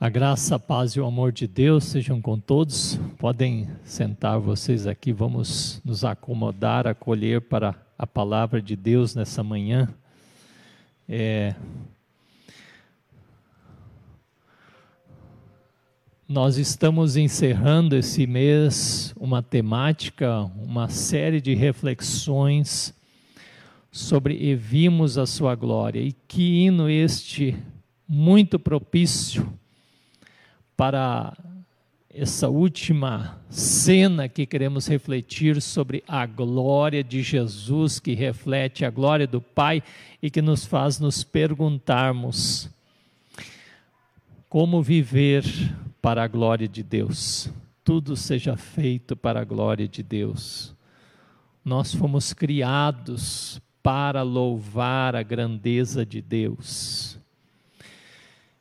A graça, a paz e o amor de Deus sejam com todos. Podem sentar vocês aqui, vamos nos acomodar, acolher para a palavra de Deus nessa manhã. É... Nós estamos encerrando esse mês uma temática, uma série de reflexões sobre E vimos a sua glória. E que hino este muito propício para essa última cena que queremos refletir sobre a glória de Jesus, que reflete a glória do Pai e que nos faz nos perguntarmos como viver para a glória de Deus. Tudo seja feito para a glória de Deus. Nós fomos criados para louvar a grandeza de Deus.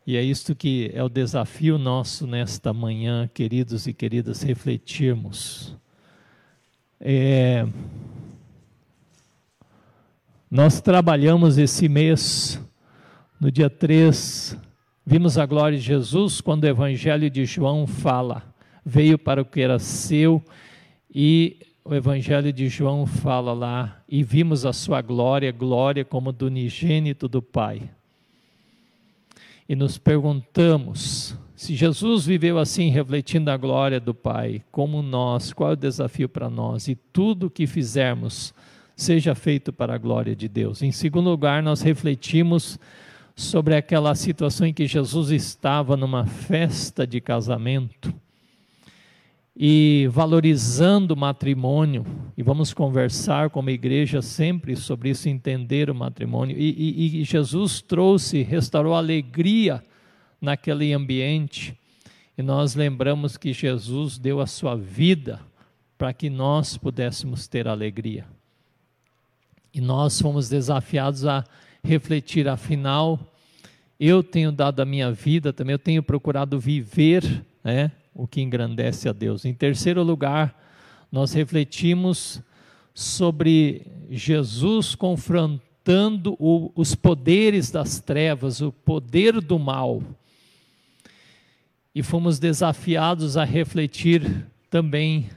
E é isto que é o desafio nosso nesta manhã, queridos e queridas, refletirmos. É, nós trabalhamos esse mês, no dia 3, vimos a glória de Jesus quando o Evangelho de João fala, veio para o que era seu, e o Evangelho de João fala lá, e vimos a sua glória, glória como do unigênito do Pai e nos perguntamos se Jesus viveu assim, refletindo a glória do Pai, como nós, qual é o desafio para nós? E tudo o que fizermos seja feito para a glória de Deus. Em segundo lugar, nós refletimos sobre aquela situação em que Jesus estava numa festa de casamento e valorizando o matrimônio, e vamos conversar como igreja sempre sobre isso, entender o matrimônio. E, e, e Jesus trouxe, restaurou alegria naquele ambiente, e nós lembramos que Jesus deu a sua vida para que nós pudéssemos ter alegria. E nós fomos desafiados a refletir, afinal, eu tenho dado a minha vida também, eu tenho procurado viver, né? O que engrandece a Deus. Em terceiro lugar, nós refletimos sobre Jesus confrontando o, os poderes das trevas, o poder do mal. E fomos desafiados a refletir também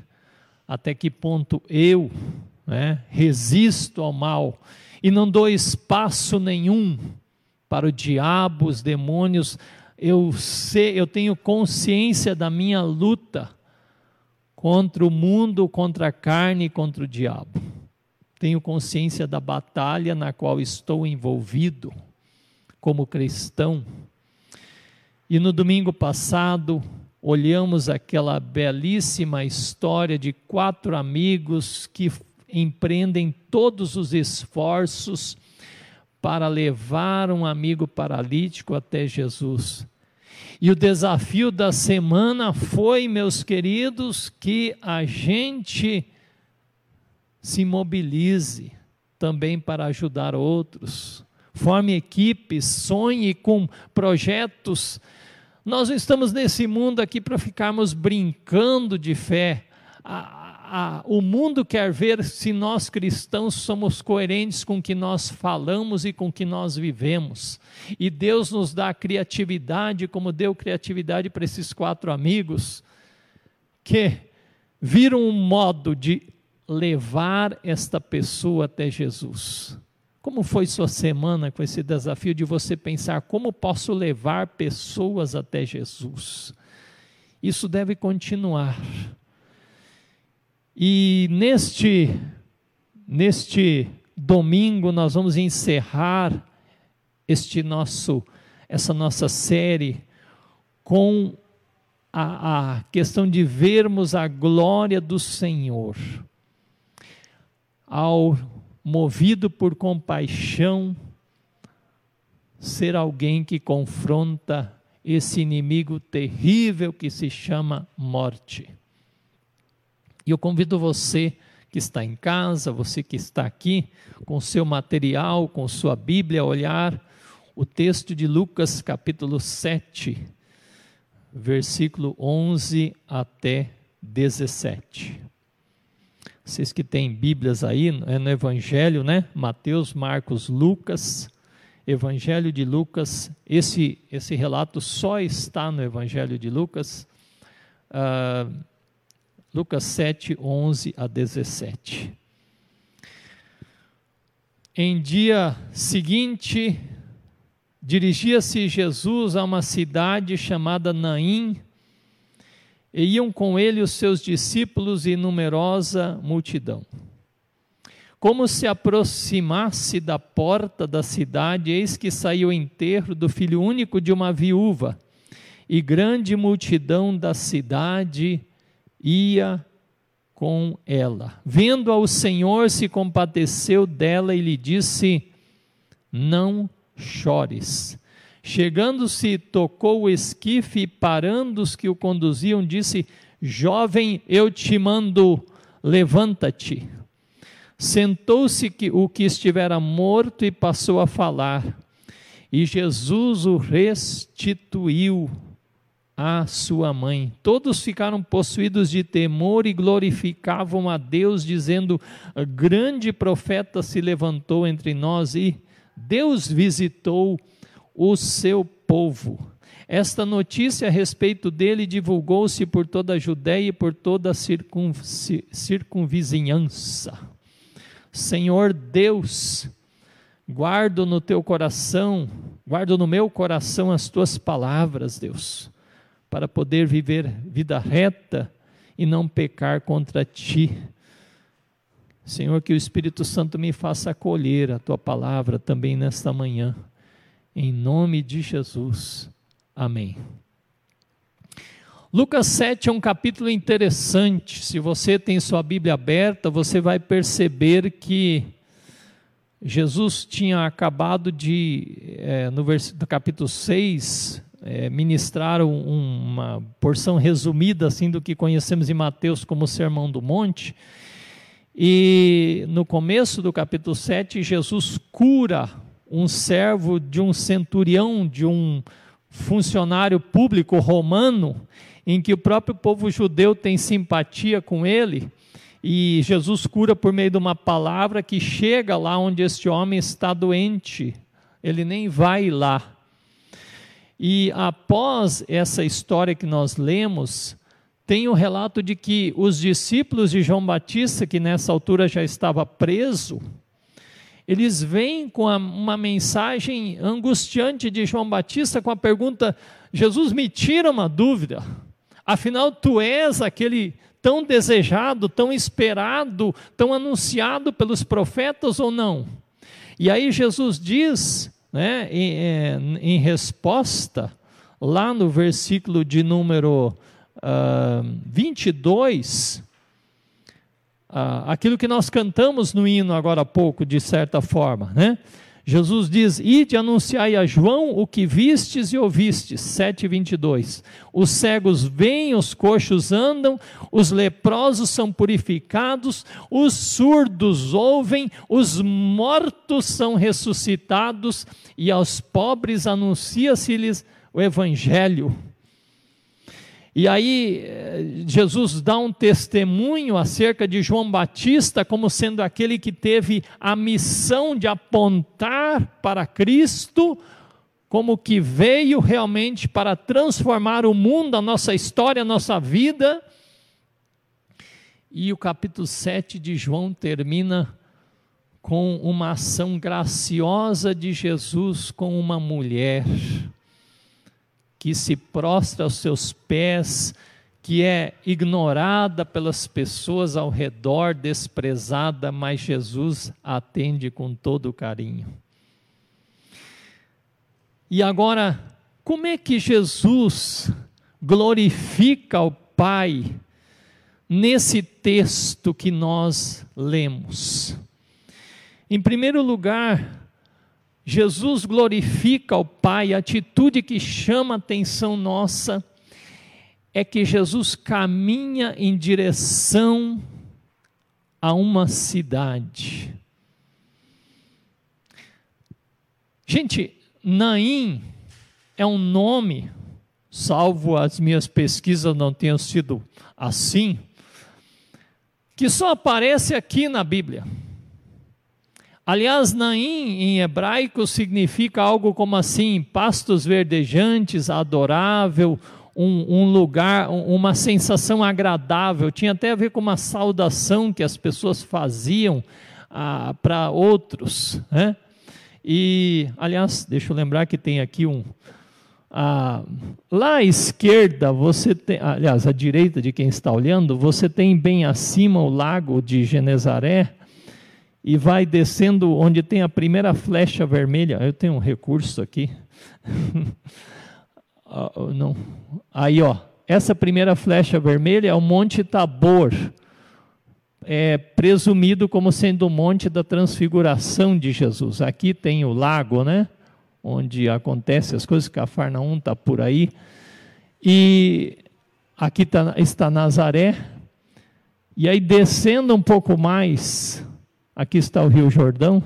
até que ponto eu né, resisto ao mal e não dou espaço nenhum para o diabo, os demônios eu sei, eu tenho consciência da minha luta contra o mundo, contra a carne e contra o diabo. Tenho consciência da batalha na qual estou envolvido como cristão. E no domingo passado, olhamos aquela belíssima história de quatro amigos que empreendem todos os esforços para levar um amigo paralítico até Jesus. E o desafio da semana foi, meus queridos, que a gente se mobilize também para ajudar outros. Forme equipes, sonhe com projetos. Nós não estamos nesse mundo aqui para ficarmos brincando de fé a, o mundo quer ver se nós cristãos somos coerentes com o que nós falamos e com o que nós vivemos. E Deus nos dá criatividade, como deu criatividade para esses quatro amigos, que viram um modo de levar esta pessoa até Jesus. Como foi sua semana com esse desafio de você pensar como posso levar pessoas até Jesus? Isso deve continuar. E neste, neste domingo nós vamos encerrar este nosso, essa nossa série com a, a questão de vermos a glória do Senhor. Ao movido por compaixão, ser alguém que confronta esse inimigo terrível que se chama morte. E eu convido você que está em casa, você que está aqui, com seu material, com sua Bíblia, a olhar o texto de Lucas, capítulo 7, versículo 11 até 17. Vocês que têm Bíblias aí, é no Evangelho, né? Mateus, Marcos, Lucas. Evangelho de Lucas, esse, esse relato só está no Evangelho de Lucas, uh, Lucas 7, 11 a 17. Em dia seguinte, dirigia-se Jesus a uma cidade chamada Naim, e iam com ele os seus discípulos e numerosa multidão. Como se aproximasse da porta da cidade, eis que saiu o enterro do filho único de uma viúva, e grande multidão da cidade ia com ela. Vendo-a, o Senhor se compadeceu dela e lhe disse: Não chores. Chegando-se, tocou o esquife e, parando os que o conduziam, disse: Jovem, eu te mando, levanta-te. Sentou-se o que estivera morto e passou a falar. E Jesus o restituiu à sua mãe. Todos ficaram possuídos de temor e glorificavam a Deus, dizendo: Grande profeta se levantou entre nós e Deus visitou o seu povo. Esta notícia a respeito dele divulgou-se por toda a Judéia e por toda a circunvizinhança. Senhor Deus, guardo no teu coração, guardo no meu coração as tuas palavras, Deus, para poder viver vida reta e não pecar contra ti. Senhor, que o Espírito Santo me faça acolher a tua palavra também nesta manhã. Em nome de Jesus. Amém. Lucas 7 é um capítulo interessante. Se você tem sua Bíblia aberta, você vai perceber que Jesus tinha acabado de, é, no, no capítulo 6, é, ministrar um, uma porção resumida assim do que conhecemos em Mateus como o Sermão do Monte. E no começo do capítulo 7, Jesus cura um servo de um centurião, de um funcionário público romano, em que o próprio povo judeu tem simpatia com ele, e Jesus cura por meio de uma palavra que chega lá onde este homem está doente, ele nem vai lá. E após essa história que nós lemos, tem o relato de que os discípulos de João Batista, que nessa altura já estava preso, eles vêm com uma mensagem angustiante de João Batista com a pergunta: Jesus, me tira uma dúvida. Afinal, tu és aquele tão desejado, tão esperado, tão anunciado pelos profetas ou não? E aí Jesus diz, né, em, é, em resposta, lá no versículo de número uh, 22, uh, aquilo que nós cantamos no hino agora há pouco, de certa forma, né? Jesus diz: Ide anunciai a João o que vistes e ouvistes. 7,22. Os cegos vêm, os coxos andam, os leprosos são purificados, os surdos ouvem, os mortos são ressuscitados, e aos pobres anuncia-se-lhes o Evangelho. E aí eh, Jesus dá um testemunho acerca de João Batista como sendo aquele que teve a missão de apontar para Cristo, como que veio realmente para transformar o mundo, a nossa história, a nossa vida. E o capítulo 7 de João termina com uma ação graciosa de Jesus com uma mulher que se prostra aos seus pés, que é ignorada pelas pessoas ao redor, desprezada, mas Jesus atende com todo carinho. E agora, como é que Jesus glorifica o Pai nesse texto que nós lemos? Em primeiro lugar, Jesus glorifica o Pai, a atitude que chama a atenção nossa é que Jesus caminha em direção a uma cidade. Gente, Naim é um nome, salvo as minhas pesquisas não tenham sido assim, que só aparece aqui na Bíblia. Aliás, Naim em hebraico significa algo como assim: pastos verdejantes, adorável, um, um lugar, uma sensação agradável. Tinha até a ver com uma saudação que as pessoas faziam ah, para outros. Né? E, aliás, deixa eu lembrar que tem aqui um. Ah, lá à esquerda, você tem, aliás, à direita de quem está olhando, você tem bem acima o lago de Genezaré e vai descendo onde tem a primeira flecha vermelha. Eu tenho um recurso aqui. ah, não. Aí, ó, essa primeira flecha vermelha é o Monte Tabor, é presumido como sendo o Monte da Transfiguração de Jesus. Aqui tem o lago, né? Onde acontecem as coisas, Cafarnaum está por aí. E aqui tá, está Nazaré. E aí, descendo um pouco mais, Aqui está o Rio Jordão,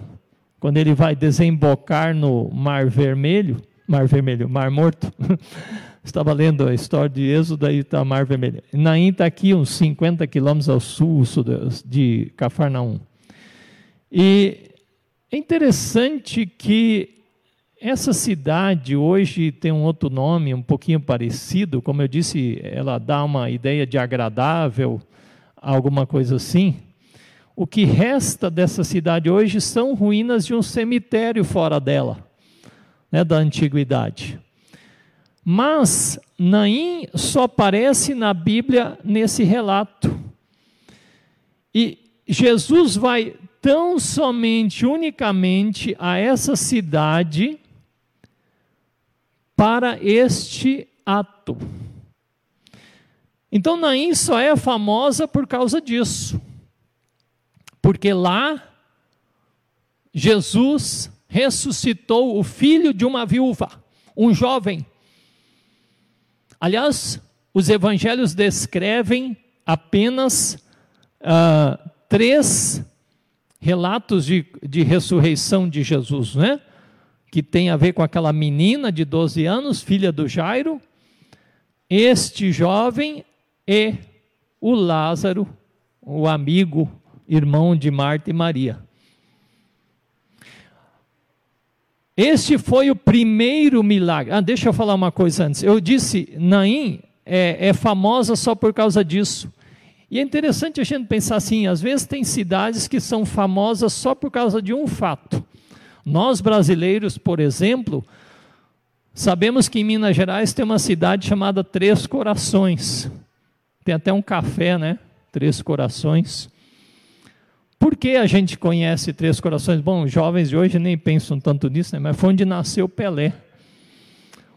quando ele vai desembocar no Mar Vermelho, Mar Vermelho, Mar Morto. Estava lendo a história de Êxodo, daí está Mar Vermelho. Naim está aqui, uns 50 quilômetros ao sul de Cafarnaum. E é interessante que essa cidade hoje tem um outro nome, um pouquinho parecido, como eu disse, ela dá uma ideia de agradável, alguma coisa assim. O que resta dessa cidade hoje são ruínas de um cemitério fora dela, né, da antiguidade. Mas Naim só aparece na Bíblia nesse relato. E Jesus vai tão somente, unicamente a essa cidade para este ato. Então Naim só é famosa por causa disso porque lá Jesus ressuscitou o filho de uma viúva, um jovem. Aliás, os evangelhos descrevem apenas uh, três relatos de, de ressurreição de Jesus, né? Que tem a ver com aquela menina de 12 anos, filha do Jairo, este jovem e o Lázaro, o amigo irmão de Marta e Maria. Este foi o primeiro milagre. Ah, deixa eu falar uma coisa antes. Eu disse, Naim é, é famosa só por causa disso. E é interessante a gente pensar assim: às vezes tem cidades que são famosas só por causa de um fato. Nós brasileiros, por exemplo, sabemos que em Minas Gerais tem uma cidade chamada Três Corações. Tem até um café, né? Três Corações. Por que a gente conhece Três Corações? Bom, jovens de hoje nem pensam tanto nisso, né? mas foi onde nasceu Pelé.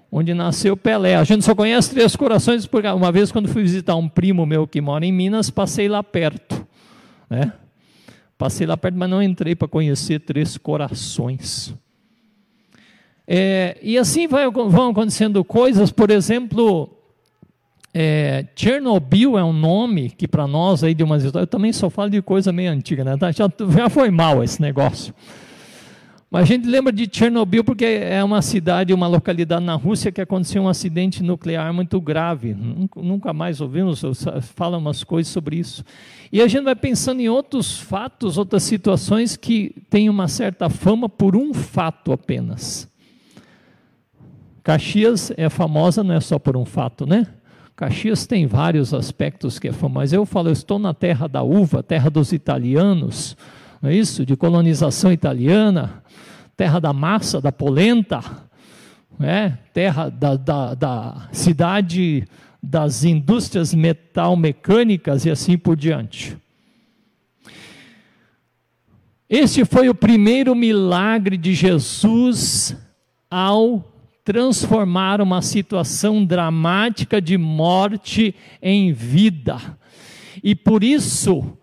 Onde nasceu Pelé. A gente só conhece Três Corações porque uma vez, quando fui visitar um primo meu que mora em Minas, passei lá perto. Né? Passei lá perto, mas não entrei para conhecer Três Corações. É, e assim vai, vão acontecendo coisas, por exemplo, é, Chernobyl é um nome que para nós aí de umas histórias, eu também só falo de coisa meio antiga, né? Tá, já, já foi mal esse negócio. Mas a gente lembra de Chernobyl porque é uma cidade, uma localidade na Rússia que aconteceu um acidente nuclear muito grave. Nunca mais ouvimos, falam umas coisas sobre isso. E a gente vai pensando em outros fatos, outras situações que têm uma certa fama por um fato apenas. Caxias é famosa não é só por um fato, né? Caxias tem vários aspectos que é famoso, mas eu falo, eu estou na terra da uva, terra dos italianos, não é isso? De colonização italiana, terra da massa, da polenta, é? terra da, da, da cidade das indústrias metal-mecânicas e assim por diante. Este foi o primeiro milagre de Jesus ao transformar uma situação dramática de morte em vida. E por isso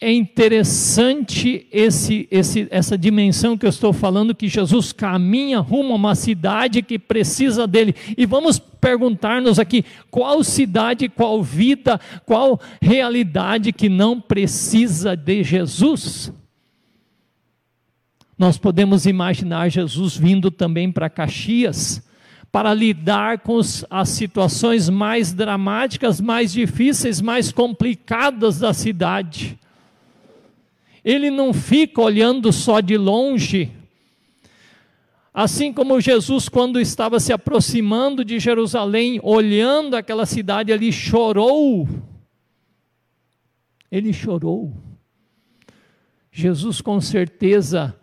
é interessante esse, esse, essa dimensão que eu estou falando, que Jesus caminha rumo a uma cidade que precisa dele. E vamos perguntar-nos aqui: qual cidade, qual vida, qual realidade que não precisa de Jesus? Nós podemos imaginar Jesus vindo também para Caxias para lidar com as situações mais dramáticas, mais difíceis, mais complicadas da cidade. ele não fica olhando só de longe. Assim como Jesus, quando estava se aproximando de Jerusalém, olhando aquela cidade ali, chorou. Ele chorou. Jesus, com certeza,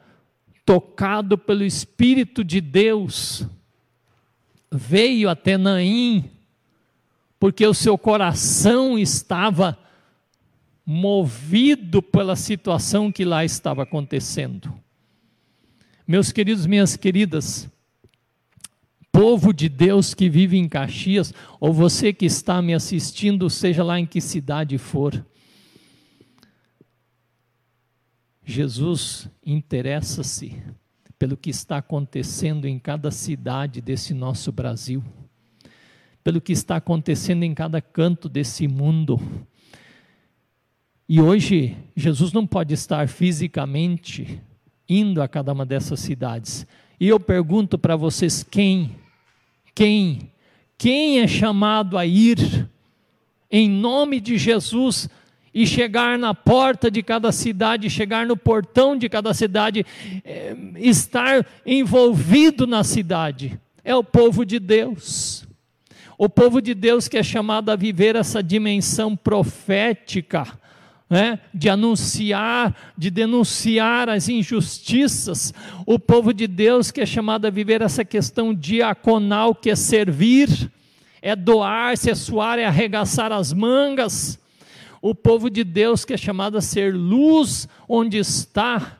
tocado pelo Espírito de Deus, veio até Naim, porque o seu coração estava movido pela situação que lá estava acontecendo. Meus queridos, minhas queridas, povo de Deus que vive em Caxias, ou você que está me assistindo, seja lá em que cidade for, Jesus interessa-se pelo que está acontecendo em cada cidade desse nosso Brasil, pelo que está acontecendo em cada canto desse mundo e hoje, Jesus não pode estar fisicamente indo a cada uma dessas cidades. E eu pergunto para vocês: quem? Quem? Quem é chamado a ir em nome de Jesus e chegar na porta de cada cidade, chegar no portão de cada cidade, é, estar envolvido na cidade? É o povo de Deus. O povo de Deus que é chamado a viver essa dimensão profética né, de anunciar, de denunciar as injustiças. O povo de Deus que é chamado a viver essa questão diaconal, que é servir, é doar-se, é suar, é arregaçar as mangas. O povo de Deus que é chamado a ser luz onde está,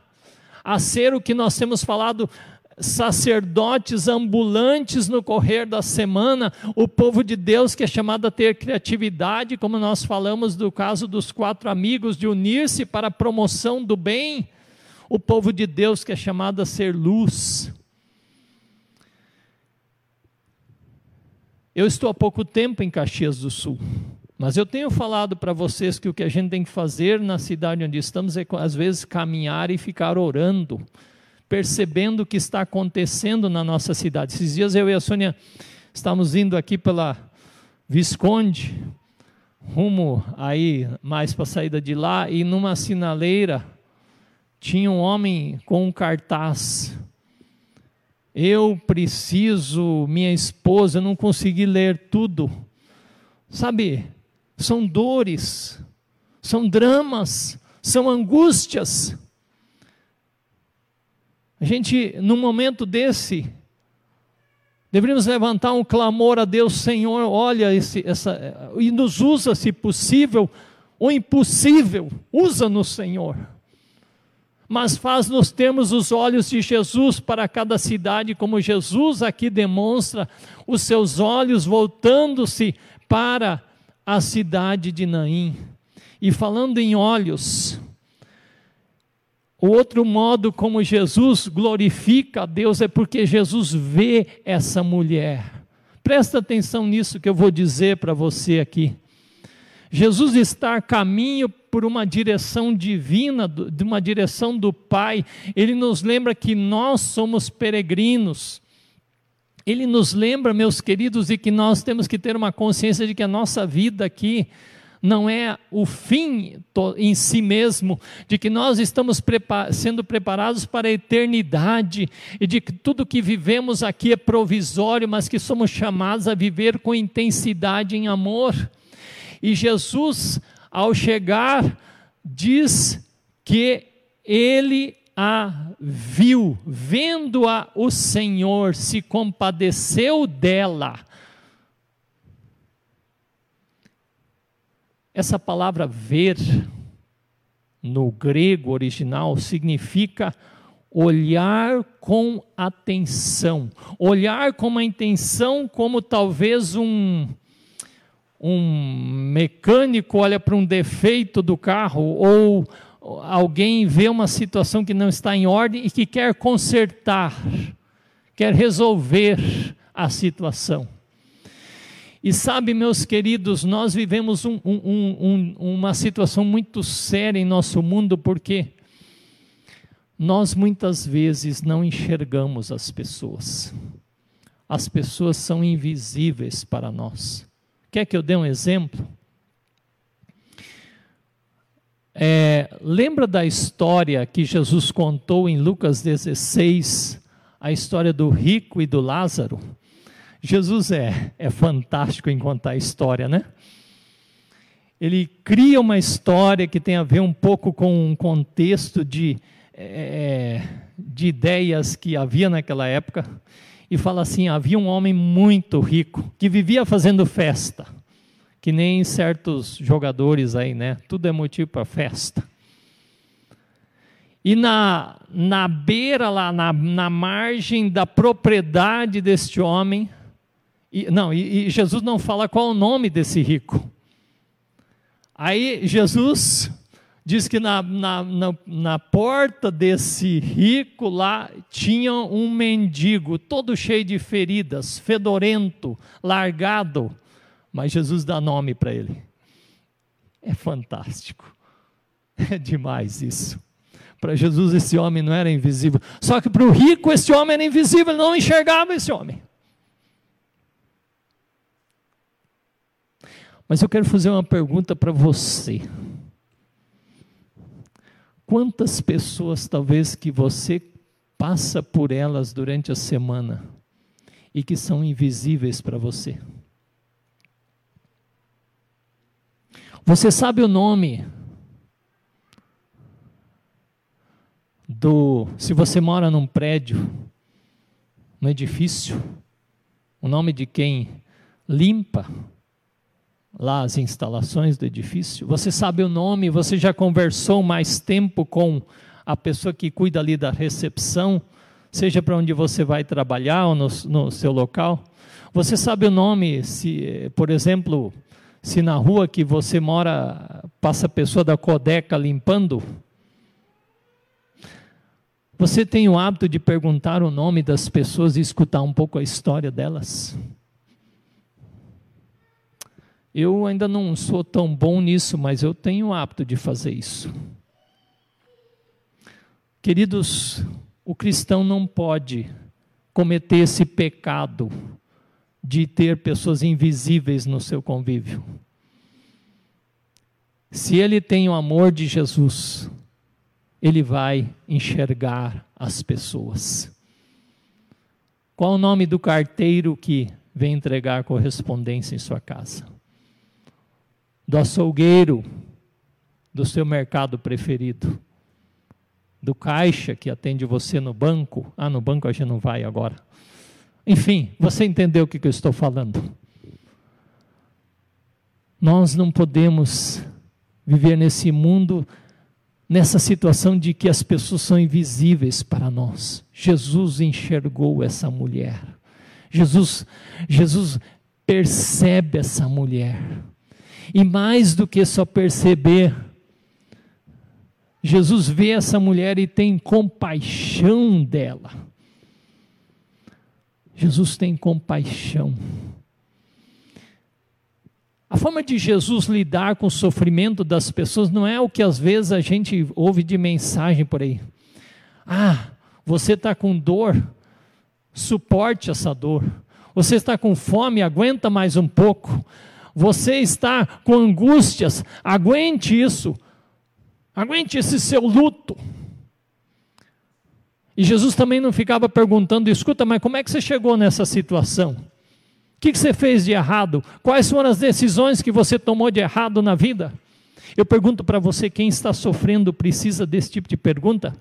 a ser o que nós temos falado sacerdotes ambulantes no correr da semana, o povo de Deus que é chamado a ter criatividade, como nós falamos do caso dos quatro amigos, de unir-se para a promoção do bem, o povo de Deus que é chamado a ser luz. Eu estou há pouco tempo em Caxias do Sul, mas eu tenho falado para vocês que o que a gente tem que fazer na cidade onde estamos é, às vezes, caminhar e ficar orando percebendo o que está acontecendo na nossa cidade. Esses dias eu e a Sônia estamos indo aqui pela Visconde, rumo aí mais para a saída de lá, e numa sinaleira tinha um homem com um cartaz. Eu preciso, minha esposa, eu não consegui ler tudo. Sabe, são dores, são dramas, são angústias a gente, num momento desse, deveríamos levantar um clamor a Deus, Senhor, olha esse, essa, e nos usa, se possível, o impossível, usa-nos, Senhor. Mas faz-nos termos os olhos de Jesus para cada cidade, como Jesus aqui demonstra, os seus olhos voltando-se para a cidade de Naim. E falando em olhos, o outro modo como Jesus glorifica a Deus é porque Jesus vê essa mulher. Presta atenção nisso que eu vou dizer para você aqui. Jesus está a caminho por uma direção divina, de uma direção do Pai. Ele nos lembra que nós somos peregrinos. Ele nos lembra, meus queridos, de que nós temos que ter uma consciência de que a nossa vida aqui não é o fim em si mesmo, de que nós estamos sendo preparados para a eternidade e de que tudo que vivemos aqui é provisório, mas que somos chamados a viver com intensidade em amor. E Jesus, ao chegar, diz que ele a viu, vendo-a o Senhor, se compadeceu dela Essa palavra ver, no grego original, significa olhar com atenção. Olhar com uma intenção como talvez um, um mecânico olha para um defeito do carro ou alguém vê uma situação que não está em ordem e que quer consertar, quer resolver a situação. E sabe, meus queridos, nós vivemos um, um, um, uma situação muito séria em nosso mundo, porque nós muitas vezes não enxergamos as pessoas. As pessoas são invisíveis para nós. Quer que eu dê um exemplo? É, lembra da história que Jesus contou em Lucas 16, a história do rico e do Lázaro? Jesus é, é fantástico em contar a história, né? Ele cria uma história que tem a ver um pouco com um contexto de, é, de ideias que havia naquela época, e fala assim: havia um homem muito rico que vivia fazendo festa que nem certos jogadores aí, né? Tudo é motivo para festa. E na, na beira lá, na, na margem da propriedade deste homem, e, não, e, e Jesus não fala qual o nome desse rico. Aí Jesus diz que na, na, na, na, porta desse rico lá tinha um mendigo, todo cheio de feridas, fedorento, largado, mas Jesus dá nome para ele. É fantástico. É demais isso. Para Jesus esse homem não era invisível. Só que para o rico esse homem era invisível, ele não enxergava esse homem. Mas eu quero fazer uma pergunta para você. Quantas pessoas talvez que você passa por elas durante a semana e que são invisíveis para você? Você sabe o nome do. Se você mora num prédio, num edifício, o nome de quem limpa lá as instalações do edifício? Você sabe o nome? Você já conversou mais tempo com a pessoa que cuida ali da recepção, seja para onde você vai trabalhar ou no, no seu local? Você sabe o nome, se, por exemplo, se na rua que você mora passa a pessoa da Codeca limpando, você tem o hábito de perguntar o nome das pessoas e escutar um pouco a história delas? Eu ainda não sou tão bom nisso, mas eu tenho o hábito de fazer isso. Queridos, o cristão não pode cometer esse pecado de ter pessoas invisíveis no seu convívio. Se ele tem o amor de Jesus, ele vai enxergar as pessoas. Qual o nome do carteiro que vem entregar correspondência em sua casa? Do açougueiro do seu mercado preferido? Do caixa que atende você no banco? Ah, no banco a gente não vai agora enfim, você entendeu o que eu estou falando. Nós não podemos viver nesse mundo, nessa situação de que as pessoas são invisíveis para nós. Jesus enxergou essa mulher. Jesus, Jesus percebe essa mulher. E mais do que só perceber, Jesus vê essa mulher e tem compaixão dela. Jesus tem compaixão. A forma de Jesus lidar com o sofrimento das pessoas não é o que às vezes a gente ouve de mensagem por aí. Ah, você está com dor, suporte essa dor. Você está com fome, aguenta mais um pouco. Você está com angústias, aguente isso. Aguente esse seu luto. E Jesus também não ficava perguntando: escuta, mas como é que você chegou nessa situação? O que, você fez de errado? Quais foram as decisões que você tomou de errado na vida? Eu pergunto para você: quem está sofrendo precisa desse tipo de pergunta?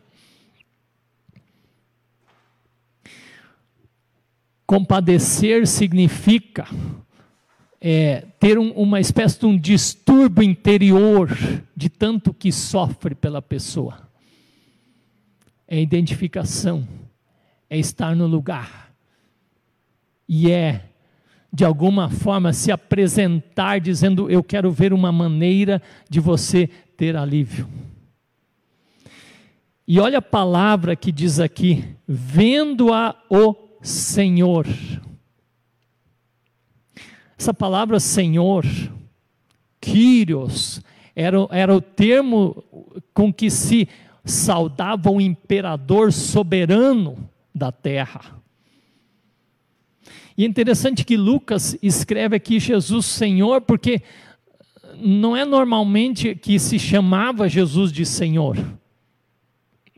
Compadecer significa é, ter um, uma espécie de um distúrbio interior de tanto que sofre pela pessoa é identificação, é estar no lugar, e é, de alguma forma, se apresentar dizendo: Eu quero ver uma maneira de você ter alívio. E olha a palavra que diz aqui: vendo-a o Senhor. Essa palavra Senhor, Kyrios, era, era o termo com que se saudava o imperador soberano da terra. E é interessante que Lucas escreve aqui Jesus Senhor, porque não é normalmente que se chamava Jesus de Senhor.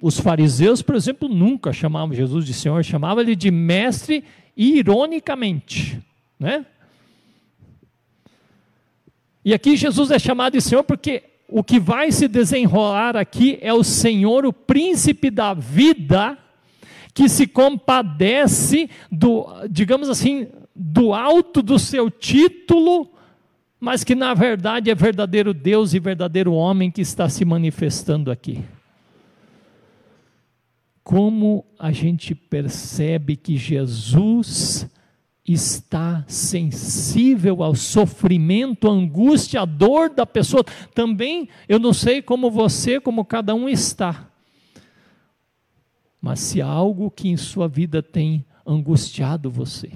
Os fariseus, por exemplo, nunca chamavam Jesus de Senhor, chamavam ele de mestre ironicamente, né? E aqui Jesus é chamado de Senhor porque o que vai se desenrolar aqui é o Senhor, o príncipe da vida, que se compadece do, digamos assim, do alto do seu título, mas que na verdade é verdadeiro Deus e verdadeiro homem que está se manifestando aqui. Como a gente percebe que Jesus está sensível ao sofrimento, à angústia, à dor da pessoa. Também, eu não sei como você, como cada um está. Mas se há algo que em sua vida tem angustiado você,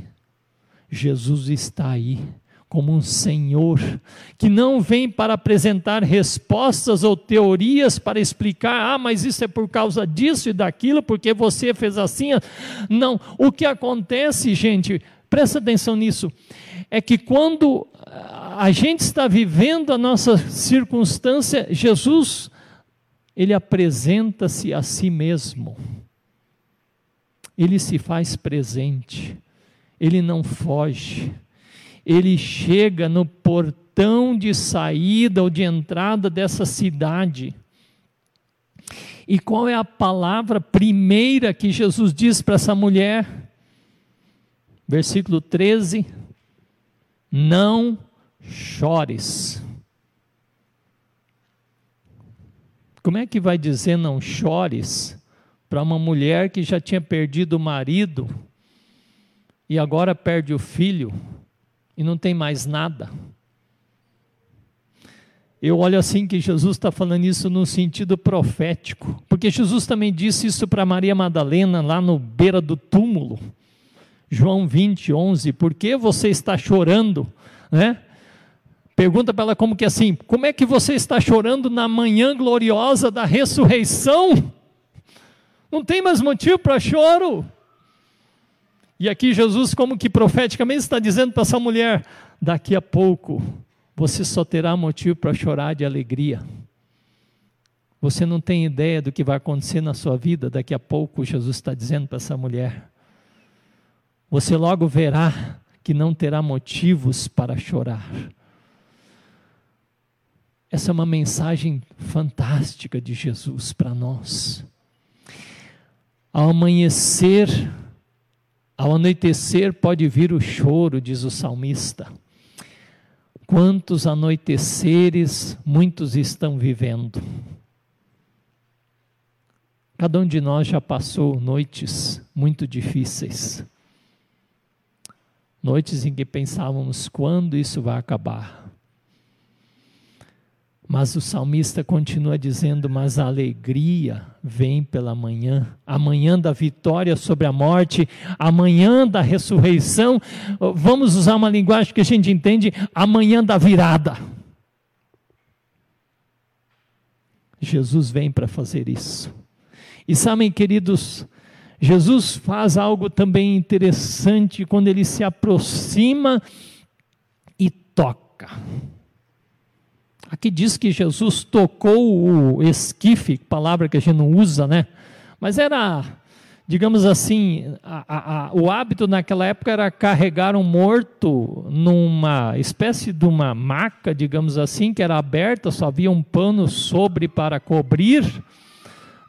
Jesus está aí como um Senhor, que não vem para apresentar respostas ou teorias para explicar, ah, mas isso é por causa disso e daquilo, porque você fez assim. Não, o que acontece, gente, Presta atenção nisso. É que quando a gente está vivendo a nossa circunstância, Jesus, ele apresenta-se a si mesmo. Ele se faz presente. Ele não foge. Ele chega no portão de saída ou de entrada dessa cidade. E qual é a palavra primeira que Jesus diz para essa mulher? Versículo 13: Não chores. Como é que vai dizer não chores para uma mulher que já tinha perdido o marido e agora perde o filho e não tem mais nada? Eu olho assim que Jesus está falando isso no sentido profético, porque Jesus também disse isso para Maria Madalena lá no beira do túmulo. João 20, 11, por que você está chorando? Né? Pergunta para ela como que é assim, como é que você está chorando na manhã gloriosa da ressurreição? Não tem mais motivo para choro. E aqui Jesus, como que profeticamente está dizendo para essa mulher: daqui a pouco você só terá motivo para chorar de alegria. Você não tem ideia do que vai acontecer na sua vida, daqui a pouco Jesus está dizendo para essa mulher você logo verá que não terá motivos para chorar. Essa é uma mensagem fantástica de Jesus para nós. Ao amanhecer, ao anoitecer pode vir o choro, diz o salmista. Quantos anoiteceres muitos estão vivendo. Cada um de nós já passou noites muito difíceis noites em que pensávamos quando isso vai acabar. Mas o salmista continua dizendo: Mas a alegria vem pela manhã, a manhã da vitória sobre a morte, a manhã da ressurreição. Vamos usar uma linguagem que a gente entende: a manhã da virada. Jesus vem para fazer isso. E sabem, queridos, Jesus faz algo também interessante quando ele se aproxima e toca. Aqui diz que Jesus tocou o esquife, palavra que a gente não usa, né? Mas era, digamos assim, a, a, a, o hábito naquela época era carregar um morto numa espécie de uma maca, digamos assim, que era aberta, só havia um pano sobre para cobrir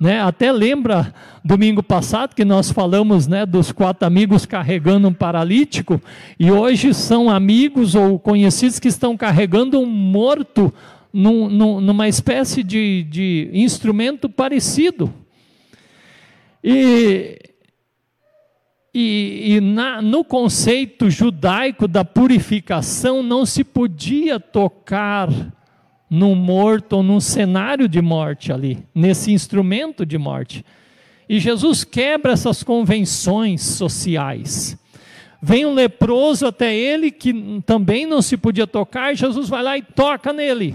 né? Até lembra domingo passado que nós falamos né, dos quatro amigos carregando um paralítico, e hoje são amigos ou conhecidos que estão carregando um morto num, num, numa espécie de, de instrumento parecido. E, e, e na, no conceito judaico da purificação não se podia tocar num morto ou num cenário de morte ali, nesse instrumento de morte. E Jesus quebra essas convenções sociais. Vem um leproso até ele que também não se podia tocar, e Jesus vai lá e toca nele.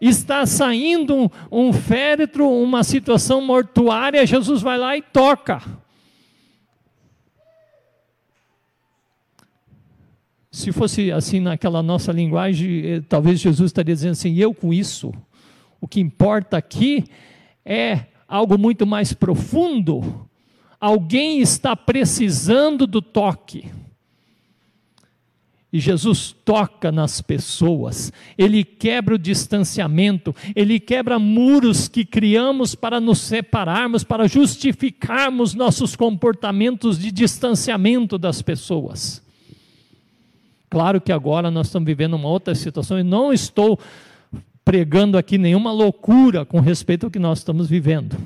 Está saindo um, um féretro, uma situação mortuária, Jesus vai lá e toca. Se fosse assim naquela nossa linguagem, eh, talvez Jesus estaria dizendo assim: eu com isso. O que importa aqui é algo muito mais profundo. Alguém está precisando do toque. E Jesus toca nas pessoas, ele quebra o distanciamento, ele quebra muros que criamos para nos separarmos, para justificarmos nossos comportamentos de distanciamento das pessoas. Claro que agora nós estamos vivendo uma outra situação e não estou pregando aqui nenhuma loucura com respeito ao que nós estamos vivendo.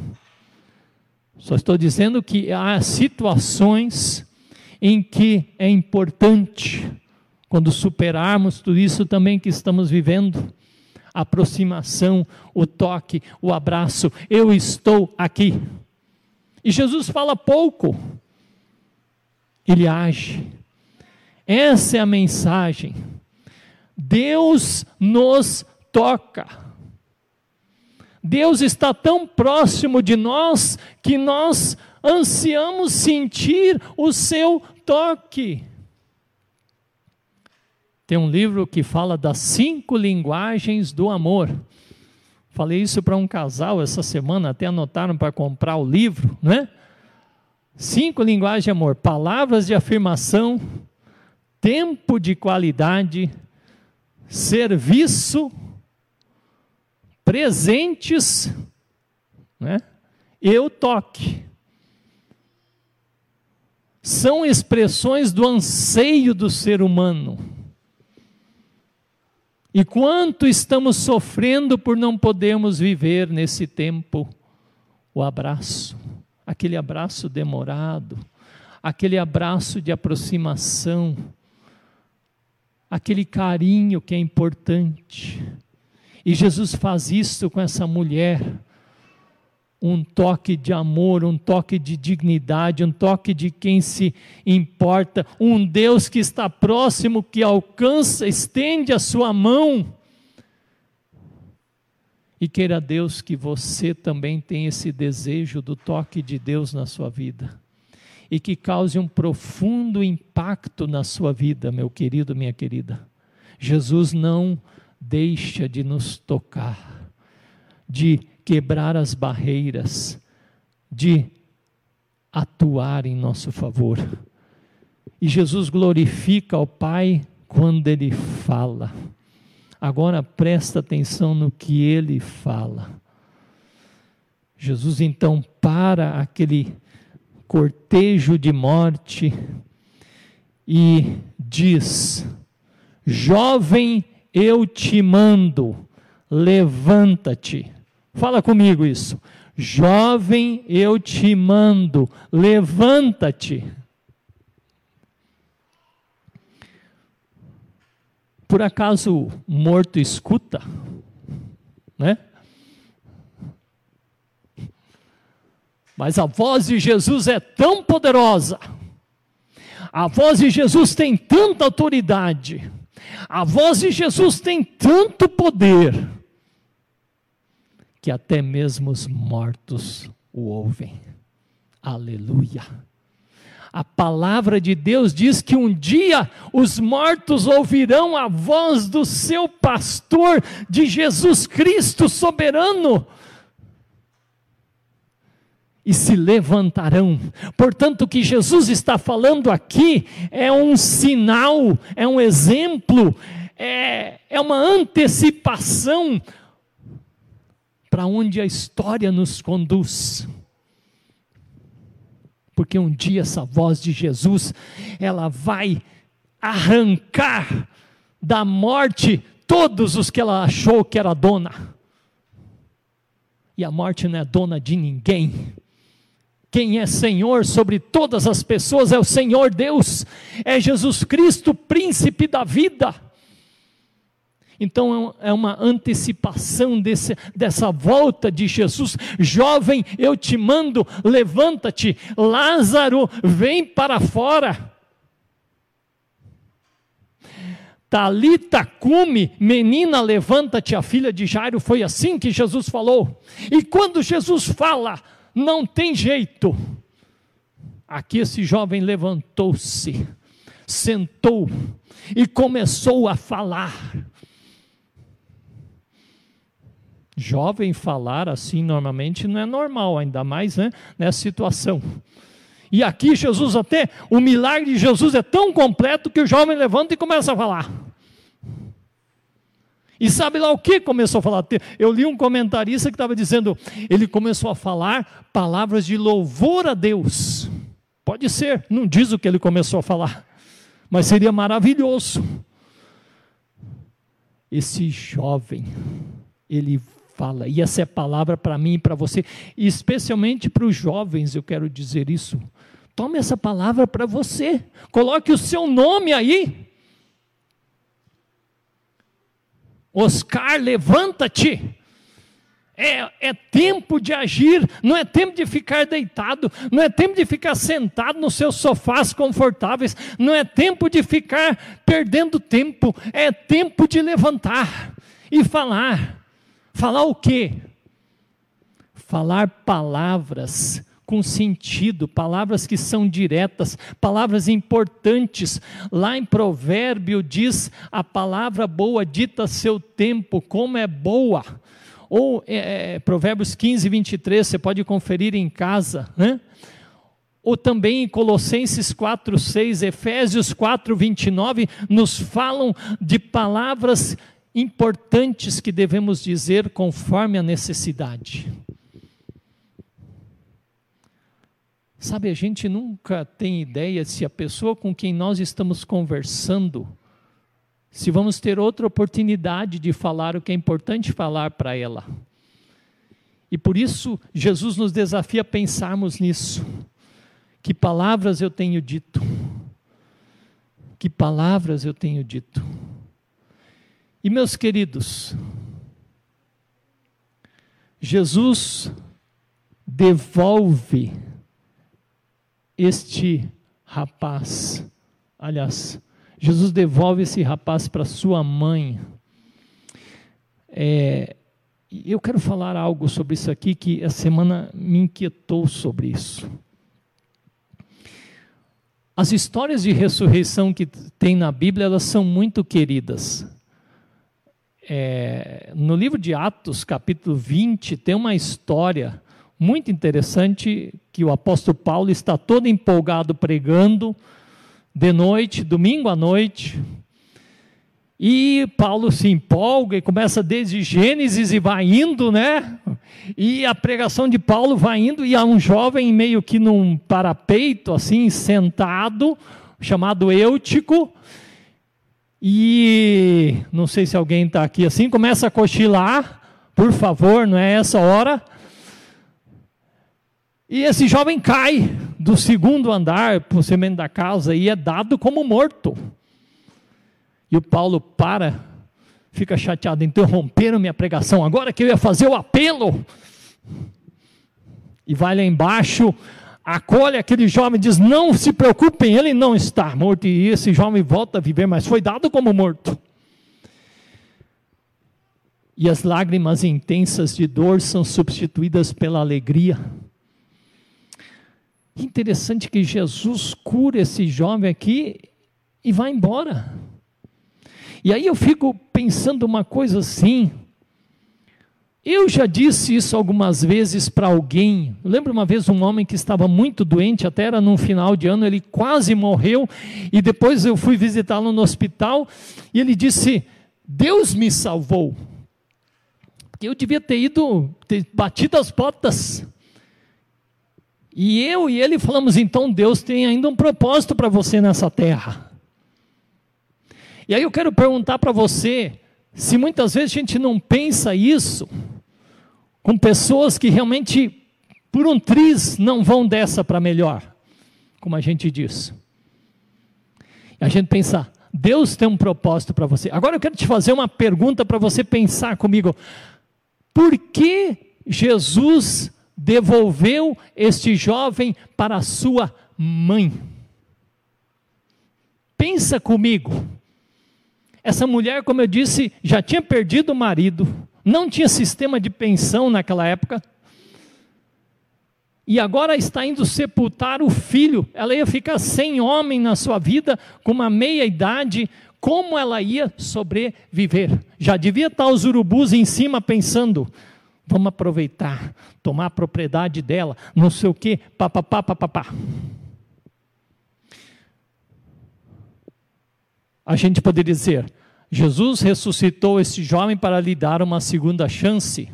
Só estou dizendo que há situações em que é importante quando superarmos tudo isso também que estamos vivendo, a aproximação, o toque, o abraço, eu estou aqui. E Jesus fala pouco, ele age. Essa é a mensagem. Deus nos toca. Deus está tão próximo de nós que nós ansiamos sentir o seu toque. Tem um livro que fala das cinco linguagens do amor. Falei isso para um casal essa semana, até anotaram para comprar o livro, não é? Cinco linguagens de amor: palavras de afirmação, tempo de qualidade, serviço, presentes, né? toque. São expressões do anseio do ser humano. E quanto estamos sofrendo por não podermos viver nesse tempo? O abraço, aquele abraço demorado, aquele abraço de aproximação, aquele carinho que é importante. E Jesus faz isso com essa mulher um toque de amor, um toque de dignidade, um toque de quem se importa, um Deus que está próximo, que alcança, estende a sua mão. E queira Deus que você também tenha esse desejo do toque de Deus na sua vida. E que cause um profundo impacto na sua vida, meu querido, minha querida. Jesus não deixa de nos tocar, de quebrar as barreiras, de atuar em nosso favor. E Jesus glorifica ao Pai quando ele fala. Agora presta atenção no que ele fala. Jesus então para aquele cortejo de morte e diz: Jovem, eu te mando, levanta-te. Fala comigo isso. Jovem, eu te mando, levanta-te. Por acaso morto escuta? Né? Mas a voz de Jesus é tão poderosa, a voz de Jesus tem tanta autoridade, a voz de Jesus tem tanto poder, que até mesmo os mortos o ouvem. Aleluia. A palavra de Deus diz que um dia os mortos ouvirão a voz do seu pastor, de Jesus Cristo soberano, e se levantarão. Portanto, o que Jesus está falando aqui é um sinal, é um exemplo, é, é uma antecipação para onde a história nos conduz. Porque um dia essa voz de Jesus, ela vai arrancar da morte todos os que ela achou que era dona. E a morte não é dona de ninguém. Quem é Senhor sobre todas as pessoas é o Senhor Deus, é Jesus Cristo, príncipe da vida. Então é, uma antecipação desse, dessa volta de Jesus. Jovem, eu te mando, levanta-te. Lázaro, vem para fora. Talita cume, menina, levanta-te, a filha de Jairo. Foi assim que Jesus falou. E quando Jesus fala, não tem jeito. Aqui esse jovem levantou-se sentou e começou a falar. Jovem falar assim normalmente não é normal, ainda mais né, nessa situação. E aqui Jesus até, o milagre de Jesus é tão completo que o jovem levanta e começa a falar. E sabe lá o que começou a falar? Eu li um comentarista que estava dizendo, ele começou a falar palavras de louvor a Deus. Pode ser, não diz o que ele começou a falar, mas seria maravilhoso. Esse jovem, ele fala, e essa é palavra para mim e para você, e especialmente para os jovens, eu quero dizer isso. Tome essa palavra para você, coloque o seu nome aí. Oscar, levanta-te. É, é, tempo de agir, não é tempo de ficar deitado, não é tempo de ficar sentado nos seus sofás confortáveis, não é tempo de ficar perdendo tempo, é tempo de levantar e falar. Falar o quê? Falar palavras com sentido, palavras que são diretas, palavras importantes. Lá em Provérbio diz: a palavra boa dita seu tempo, como é boa. Ou é, é Provérbios 15, 23, você pode conferir em casa, né? Ou também em Colossenses 4, 6, Efésios 4, 29, nos falam de palavras importantes que devemos dizer conforme a necessidade. Sabe, a gente nunca tem ideia se a pessoa com quem nós estamos conversando, se vamos ter outra oportunidade de falar o que é importante falar para ela. E por isso, Jesus nos desafia a pensarmos nisso. Que palavras eu tenho dito? Que palavras eu tenho dito? E meus queridos, Jesus devolve este rapaz. Aliás, Jesus devolve esse rapaz para sua mãe. É, eu quero falar algo sobre isso aqui que a semana me inquietou sobre isso. As histórias de ressurreição que tem na Bíblia, elas são muito queridas. É, no livro de Atos, capítulo 20, tem uma história muito interessante que o apóstolo Paulo está todo empolgado pregando de noite, domingo à noite. E Paulo se empolga e começa desde Gênesis e vai indo, né? E a pregação de Paulo vai indo e há um jovem meio que num parapeito assim, sentado, chamado Eutico, e não sei se alguém está aqui assim, começa a cochilar, por favor, não é essa hora. E esse jovem cai do segundo andar para o cimento da casa e é dado como morto. E o Paulo para, fica chateado, interromperam minha pregação, agora que eu ia fazer o apelo. E vai lá embaixo, acolhe aquele jovem diz: Não se preocupem, ele não está morto. E esse jovem volta a viver, mas foi dado como morto. E as lágrimas intensas de dor são substituídas pela alegria Interessante que Jesus cura esse jovem aqui e vai embora. E aí eu fico pensando uma coisa assim. Eu já disse isso algumas vezes para alguém. Lembro uma vez um homem que estava muito doente, até era num final de ano, ele quase morreu, e depois eu fui visitá-lo no hospital, e ele disse: Deus me salvou. Porque eu devia ter ido, ter batido as botas. E eu e ele falamos: então Deus tem ainda um propósito para você nessa terra. E aí eu quero perguntar para você: se muitas vezes a gente não pensa isso, com pessoas que realmente, por um triz, não vão dessa para melhor, como a gente diz. E a gente pensa, Deus tem um propósito para você. Agora eu quero te fazer uma pergunta para você pensar comigo. Por que Jesus devolveu este jovem para sua mãe. Pensa comigo. Essa mulher, como eu disse, já tinha perdido o marido, não tinha sistema de pensão naquela época. e agora está indo sepultar o filho. Ela ia ficar sem homem na sua vida, com uma meia idade. Como ela ia sobreviver? Já devia estar os urubus em cima pensando: vamos aproveitar, tomar a propriedade dela, não sei o quê, papapá, papapá. A gente poderia dizer: Jesus ressuscitou esse jovem para lhe dar uma segunda chance.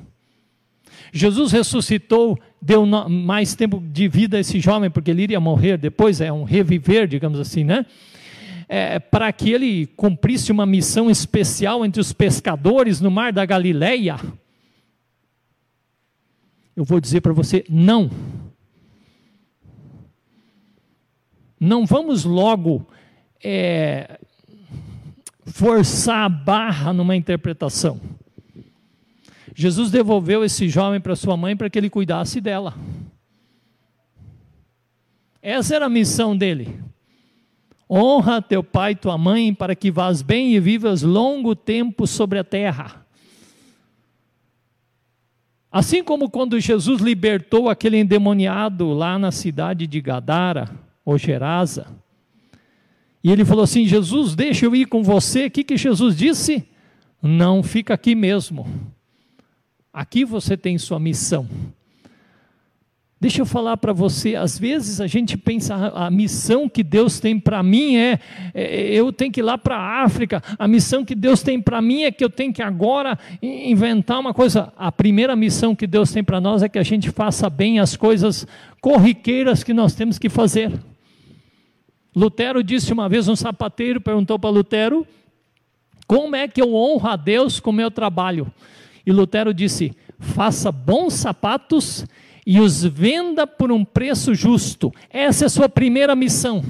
Jesus ressuscitou, deu mais tempo de vida a esse jovem, porque ele iria morrer depois, é um reviver, digamos assim, né? É, para que ele cumprisse uma missão especial entre os pescadores no mar da Galileia. Eu vou dizer para você: não. Não vamos logo é, forçar a barra numa interpretação. Jesus devolveu esse jovem para sua mãe para que ele cuidasse dela. Essa era a missão dele. Honra teu pai e tua mãe para que vás bem e vivas longo tempo sobre a terra. Assim como quando Jesus libertou aquele endemoniado lá na cidade de Gadara, ou Gerasa, e ele falou assim: Jesus, deixa eu ir com você. O que, que Jesus disse? Não, fica aqui mesmo. Aqui você tem sua missão. Deixa eu falar para você, às vezes a gente pensa a missão que Deus tem para mim é, é, eu tenho que ir lá para a África, a missão que Deus tem para mim é que eu tenho que agora inventar uma coisa. A primeira missão que Deus tem para nós é que a gente faça bem as coisas corriqueiras que nós temos que fazer. Lutero disse uma vez, um sapateiro perguntou para Lutero, como é que eu honro a Deus com o meu trabalho? E Lutero disse, faça bons sapatos e os venda por um preço justo. Essa é a sua primeira missão.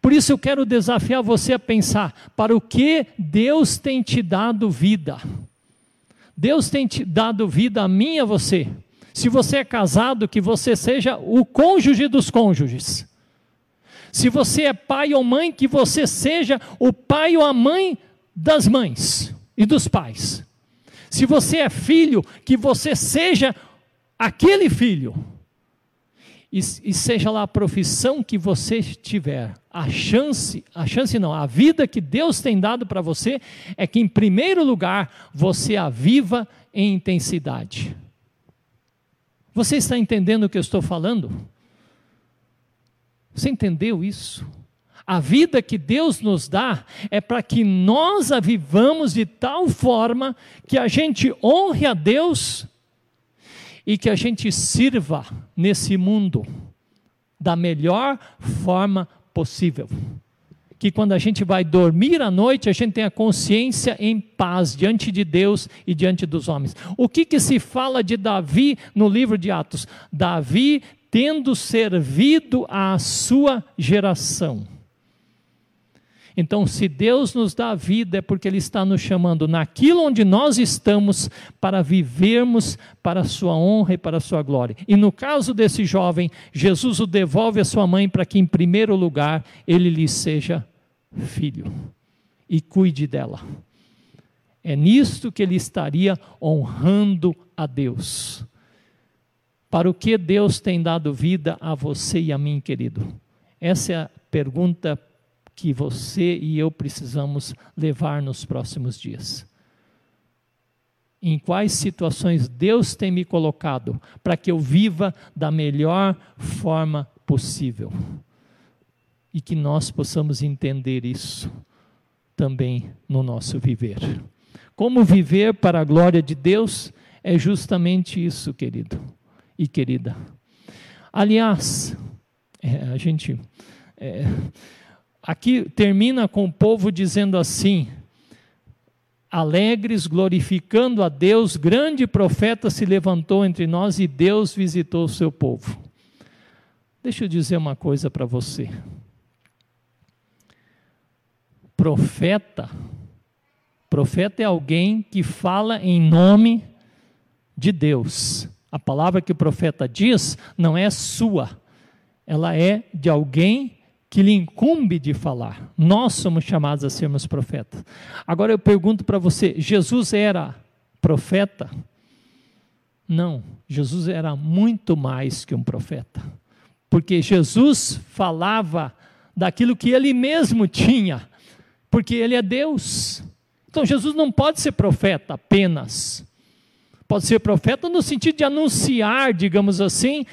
Por isso eu quero desafiar você a pensar, para o que Deus tem te dado vida? Deus tem te dado vida a mim e a você. Se você é casado, que você seja o cônjuge dos cônjuges. Se você é pai ou mãe, que você seja o pai ou a mãe das mães e dos pais. Se você é filho, que você seja aquele filho. E, e, seja lá a profissão que você tiver, a chance, a chance não, a vida que Deus tem dado para você é que, em primeiro lugar, você a viva em intensidade. Você está entendendo o que eu estou falando? Você entendeu isso? A vida que Deus nos dá é para que nós a vivamos de tal forma que a gente honre a Deus e que a gente sirva nesse mundo da melhor forma possível. Que quando a gente vai dormir à noite, a gente tenha consciência em paz diante de Deus e diante dos homens. O que, que se fala de Davi no livro de Atos? Davi tendo servido à sua geração. Então, se Deus nos dá vida, é porque Ele está nos chamando naquilo onde nós estamos para vivermos para a Sua honra e para a Sua glória. E no caso desse jovem, Jesus o devolve à sua mãe para que, em primeiro lugar, ele lhe seja filho e cuide dela. É nisto que ele estaria honrando a Deus. Para o que Deus tem dado vida a você e a mim, querido? Essa é a pergunta que você e eu precisamos levar nos próximos dias. Em quais situações Deus tem me colocado para que eu viva da melhor forma possível? E que nós possamos entender isso também no nosso viver. Como viver para a glória de Deus é justamente isso, querido e querida. Aliás, é, a gente. É, aqui termina com o povo dizendo assim: alegres, glorificando a Deus, grande profeta se levantou entre nós e Deus visitou o seu povo. Deixa eu dizer uma coisa para você. Profeta, profeta é alguém que fala em nome de Deus. A palavra que o profeta diz não é sua, ela é de alguém que lhe incumbe de falar. Nós somos chamados a sermos profetas. Agora eu pergunto para você: Jesus era profeta? Não, Jesus era muito mais que um profeta. Porque Jesus falava daquilo que ele mesmo tinha, porque ele é Deus. Então Jesus não pode ser profeta apenas. Pode ser profeta no sentido de anunciar, digamos assim,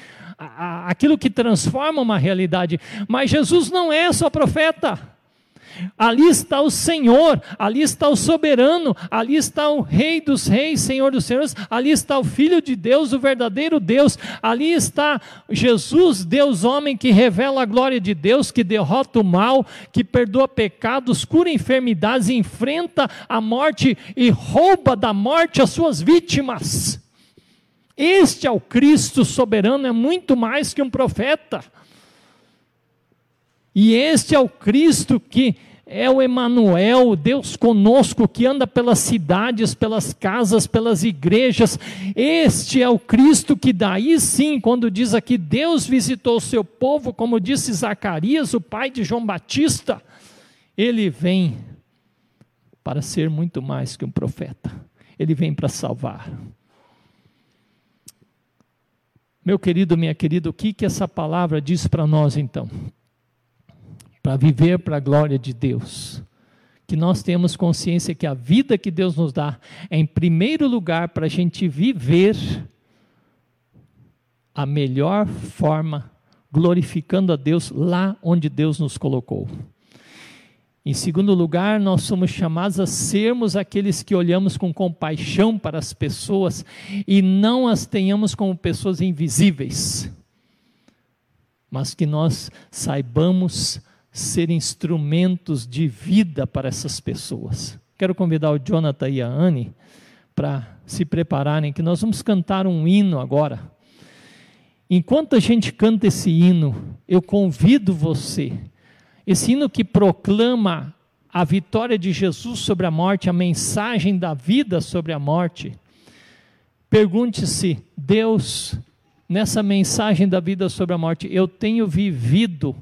aquilo que transforma uma realidade. Mas Jesus não é só profeta. Ali está o Senhor, ali está o soberano, ali está o Rei dos Reis, Senhor dos Senhores, ali está o Filho de Deus, o verdadeiro Deus, ali está Jesus, Deus homem, que revela a glória de Deus, que derrota o mal, que perdoa pecados, cura enfermidades, enfrenta a morte e rouba da morte as suas vítimas. Este é o Cristo soberano, é muito mais que um profeta. E este é o Cristo que é o Emanuel, Deus conosco, que anda pelas cidades, pelas casas, pelas igrejas. Este é o Cristo que daí sim, quando diz aqui Deus visitou o seu povo, como disse Zacarias, o pai de João Batista, ele vem para ser muito mais que um profeta. Ele vem para salvar. Meu querido, minha querida, o que que essa palavra diz para nós então? para viver para a glória de Deus. Que nós temos consciência que a vida que Deus nos dá é, em primeiro lugar, para a gente viver a melhor forma, glorificando a Deus lá onde Deus nos colocou. Em segundo lugar, nós somos chamados a sermos aqueles que olhamos com compaixão para as pessoas e não as tenhamos como pessoas invisíveis, mas que nós saibamos ser instrumentos de vida para essas pessoas. Quero convidar o Jonathan e a Anne para se prepararem, que nós vamos cantar um hino agora. Enquanto a gente canta esse hino, eu convido você, esse hino que proclama a vitória de Jesus sobre a morte, a mensagem da vida sobre a morte. Pergunte-se, Deus, nessa mensagem da vida sobre a morte, eu tenho vivido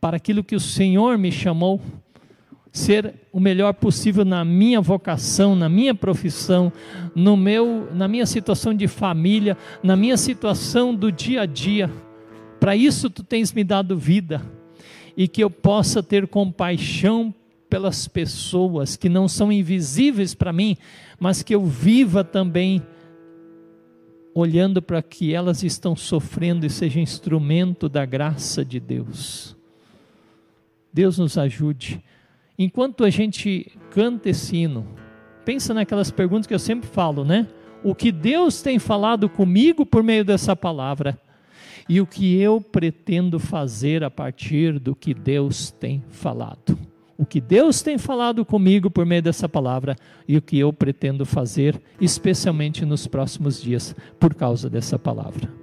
para aquilo que o Senhor me chamou, ser o melhor possível na minha vocação, na minha profissão, no meu, na minha situação de família, na minha situação do dia a dia. Para isso tu tens me dado vida e que eu possa ter compaixão pelas pessoas que não são invisíveis para mim, mas que eu viva também olhando para que elas estão sofrendo e seja instrumento da graça de Deus. Deus nos ajude. Enquanto a gente canta esse hino, pensa naquelas perguntas que eu sempre falo, né? O que Deus tem falado comigo por meio dessa palavra e o que eu pretendo fazer a partir do que Deus tem falado. O que Deus tem falado comigo por meio dessa palavra e o que eu pretendo fazer, especialmente nos próximos dias, por causa dessa palavra.